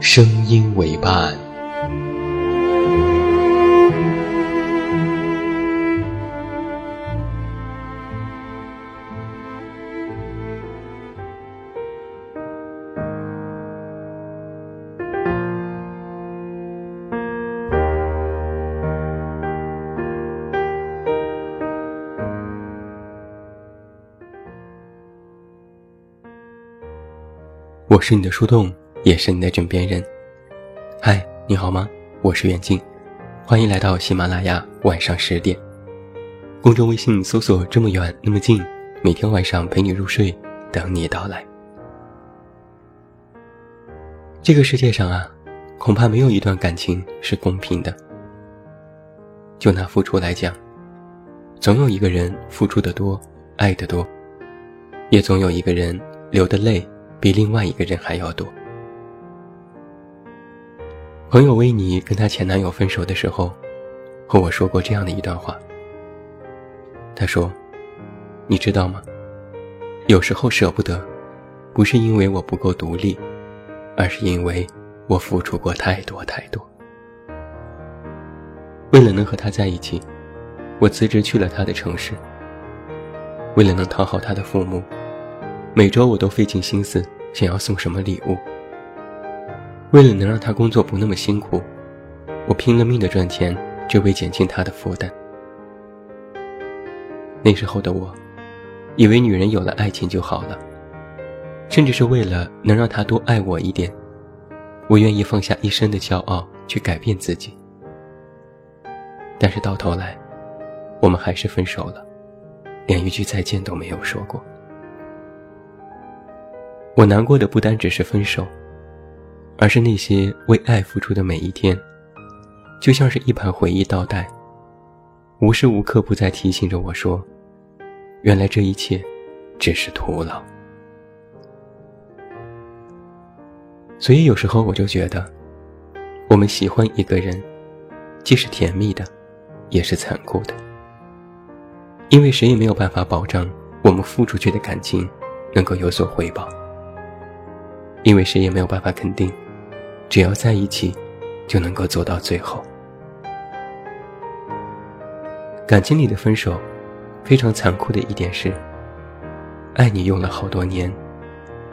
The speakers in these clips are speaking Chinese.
声音为伴。我是你的树洞。也是你的枕边人，嗨，你好吗？我是远近，欢迎来到喜马拉雅晚上十点。公众微信搜索“这么远那么近”，每天晚上陪你入睡，等你到来。这个世界上啊，恐怕没有一段感情是公平的。就拿付出来讲，总有一个人付出的多，爱的多，也总有一个人流的泪比另外一个人还要多。朋友维尼跟她前男友分手的时候，和我说过这样的一段话。他说：“你知道吗？有时候舍不得，不是因为我不够独立，而是因为我付出过太多太多。为了能和他在一起，我辞职去了他的城市。为了能讨好他的父母，每周我都费尽心思想要送什么礼物。”为了能让他工作不那么辛苦，我拼了命的赚钱，只为减轻他的负担。那时候的我，以为女人有了爱情就好了，甚至是为了能让他多爱我一点，我愿意放下一身的骄傲去改变自己。但是到头来，我们还是分手了，连一句再见都没有说过。我难过的不单只是分手。而是那些为爱付出的每一天，就像是一盘回忆倒带，无时无刻不在提醒着我说：“原来这一切只是徒劳。”所以有时候我就觉得，我们喜欢一个人，既是甜蜜的，也是残酷的，因为谁也没有办法保证我们付出去的感情能够有所回报，因为谁也没有办法肯定。只要在一起，就能够走到最后。感情里的分手，非常残酷的一点是，爱你用了好多年，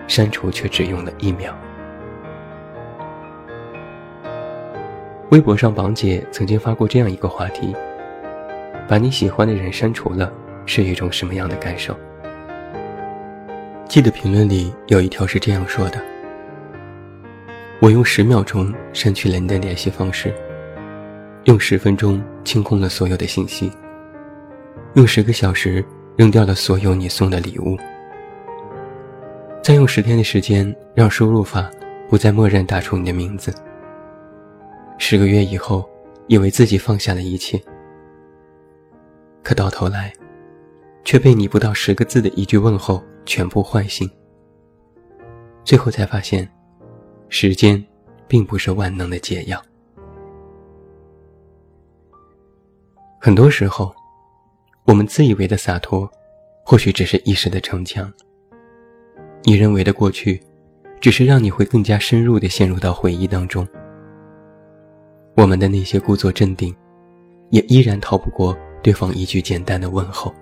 删除却只用了一秒。微博上，榜姐曾经发过这样一个话题：把你喜欢的人删除了，是一种什么样的感受？记得评论里有一条是这样说的。我用十秒钟删去了你的联系方式，用十分钟清空了所有的信息，用十个小时扔掉了所有你送的礼物，再用十天的时间让输入法不再默认打出你的名字。十个月以后，以为自己放下了一切，可到头来，却被你不到十个字的一句问候全部唤醒。最后才发现。时间，并不是万能的解药。很多时候，我们自以为的洒脱，或许只是一时的逞强。你认为的过去，只是让你会更加深入的陷入到回忆当中。我们的那些故作镇定，也依然逃不过对方一句简单的问候。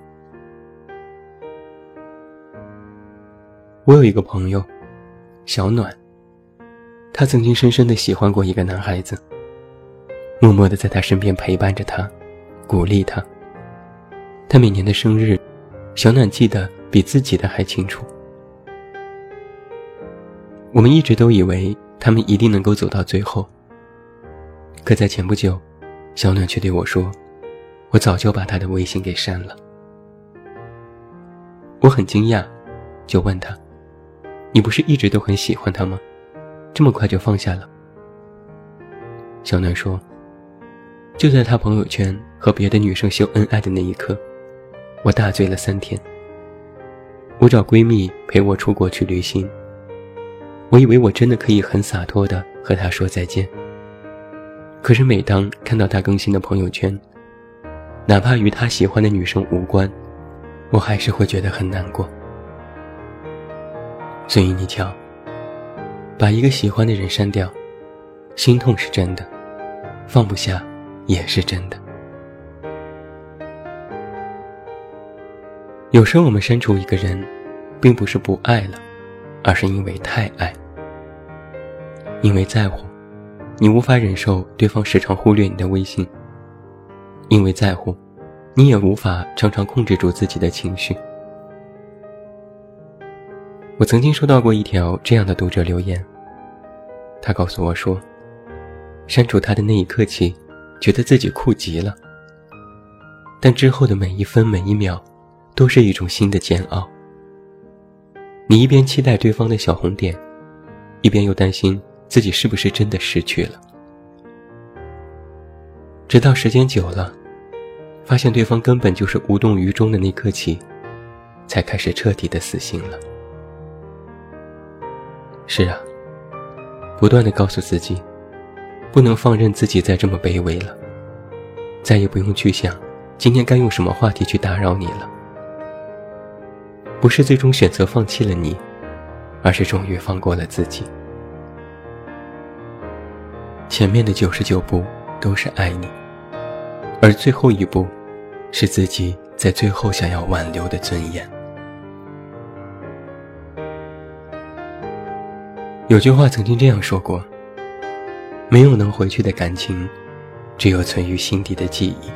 我有一个朋友，小暖。他曾经深深的喜欢过一个男孩子，默默的在他身边陪伴着他，鼓励他。他每年的生日，小暖记得比自己的还清楚。我们一直都以为他们一定能够走到最后，可在前不久，小暖却对我说：“我早就把他的微信给删了。”我很惊讶，就问他：“你不是一直都很喜欢他吗？这么快就放下了？”小暖说：“就在他朋友圈和别的女生秀恩爱的那一刻，我大醉了三天。我找闺蜜陪我出国去旅行。我以为我真的可以很洒脱的和他说再见。可是每当看到他更新的朋友圈，哪怕与他喜欢的女生无关。”我还是会觉得很难过，所以你瞧，把一个喜欢的人删掉，心痛是真的，放不下也是真的。有时我们删除一个人，并不是不爱了，而是因为太爱，因为在乎，你无法忍受对方时常忽略你的微信，因为在乎。你也无法常常控制住自己的情绪。我曾经收到过一条这样的读者留言，他告诉我说，删除他的那一刻起，觉得自己酷极了。但之后的每一分每一秒，都是一种新的煎熬。你一边期待对方的小红点，一边又担心自己是不是真的失去了。直到时间久了。发现对方根本就是无动于衷的那刻起，才开始彻底的死心了。是啊，不断的告诉自己，不能放任自己再这么卑微了，再也不用去想今天该用什么话题去打扰你了。不是最终选择放弃了你，而是终于放过了自己。前面的九十九步都是爱你。而最后一步，是自己在最后想要挽留的尊严。有句话曾经这样说过：“没有能回去的感情，只有存于心底的记忆。”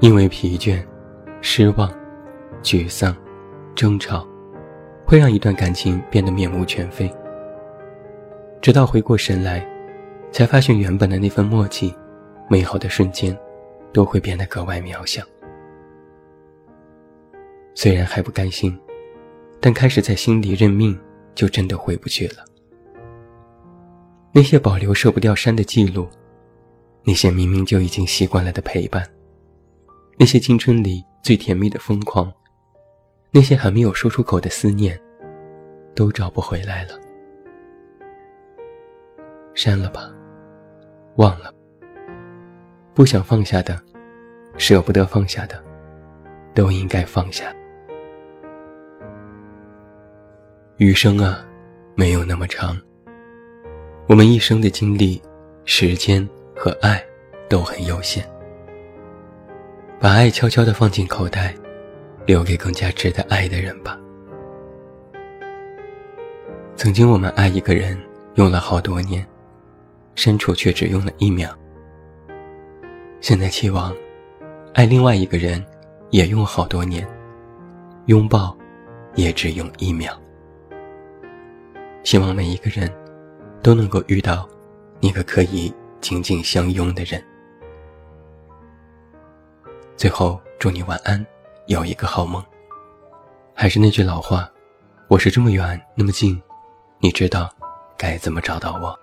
因为疲倦、失望、沮丧、争吵，会让一段感情变得面目全非。直到回过神来，才发现原本的那份默契。美好的瞬间，都会变得格外渺小。虽然还不甘心，但开始在心底认命，就真的回不去了。那些保留、舍不掉删的记录，那些明明就已经习惯了的陪伴，那些青春里最甜蜜的疯狂，那些还没有说出口的思念，都找不回来了。删了吧，忘了。不想放下的，舍不得放下的，都应该放下。余生啊，没有那么长。我们一生的精力、时间和爱都很有限，把爱悄悄地放进口袋，留给更加值得爱的人吧。曾经我们爱一个人用了好多年，删除却只用了一秒。现在期望，爱另外一个人，也用好多年，拥抱，也只用一秒。希望每一个人，都能够遇到，那个可以紧紧相拥的人。最后，祝你晚安，有一个好梦。还是那句老话，我是这么远那么近，你知道，该怎么找到我？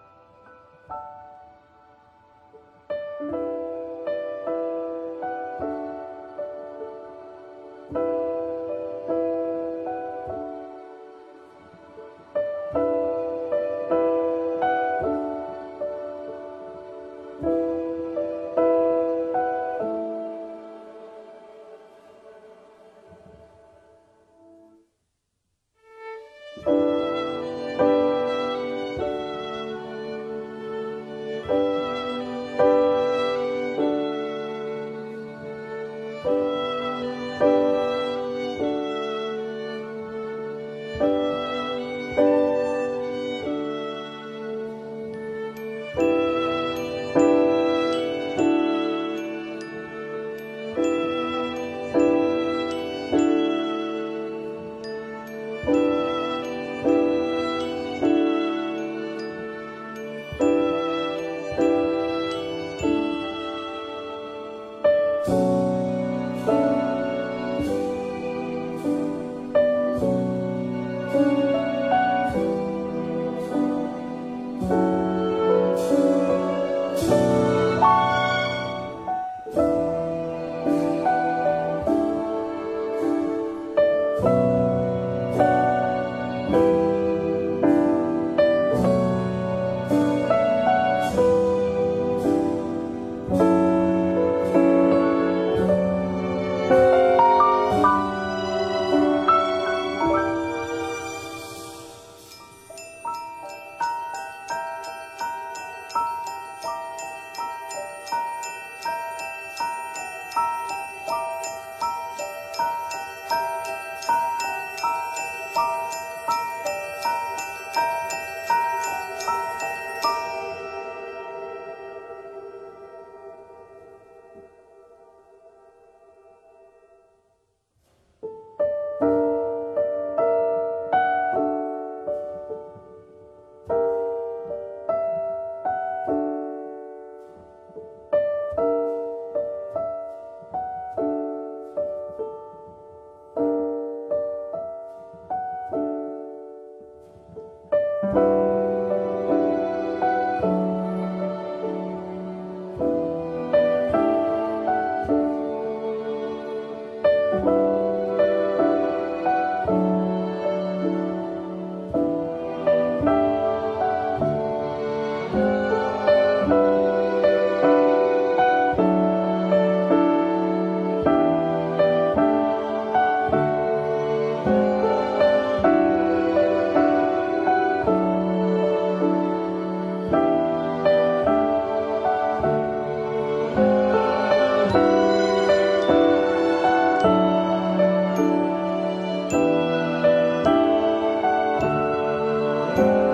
喜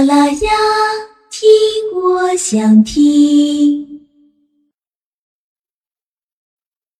啦啦呀，听我想听。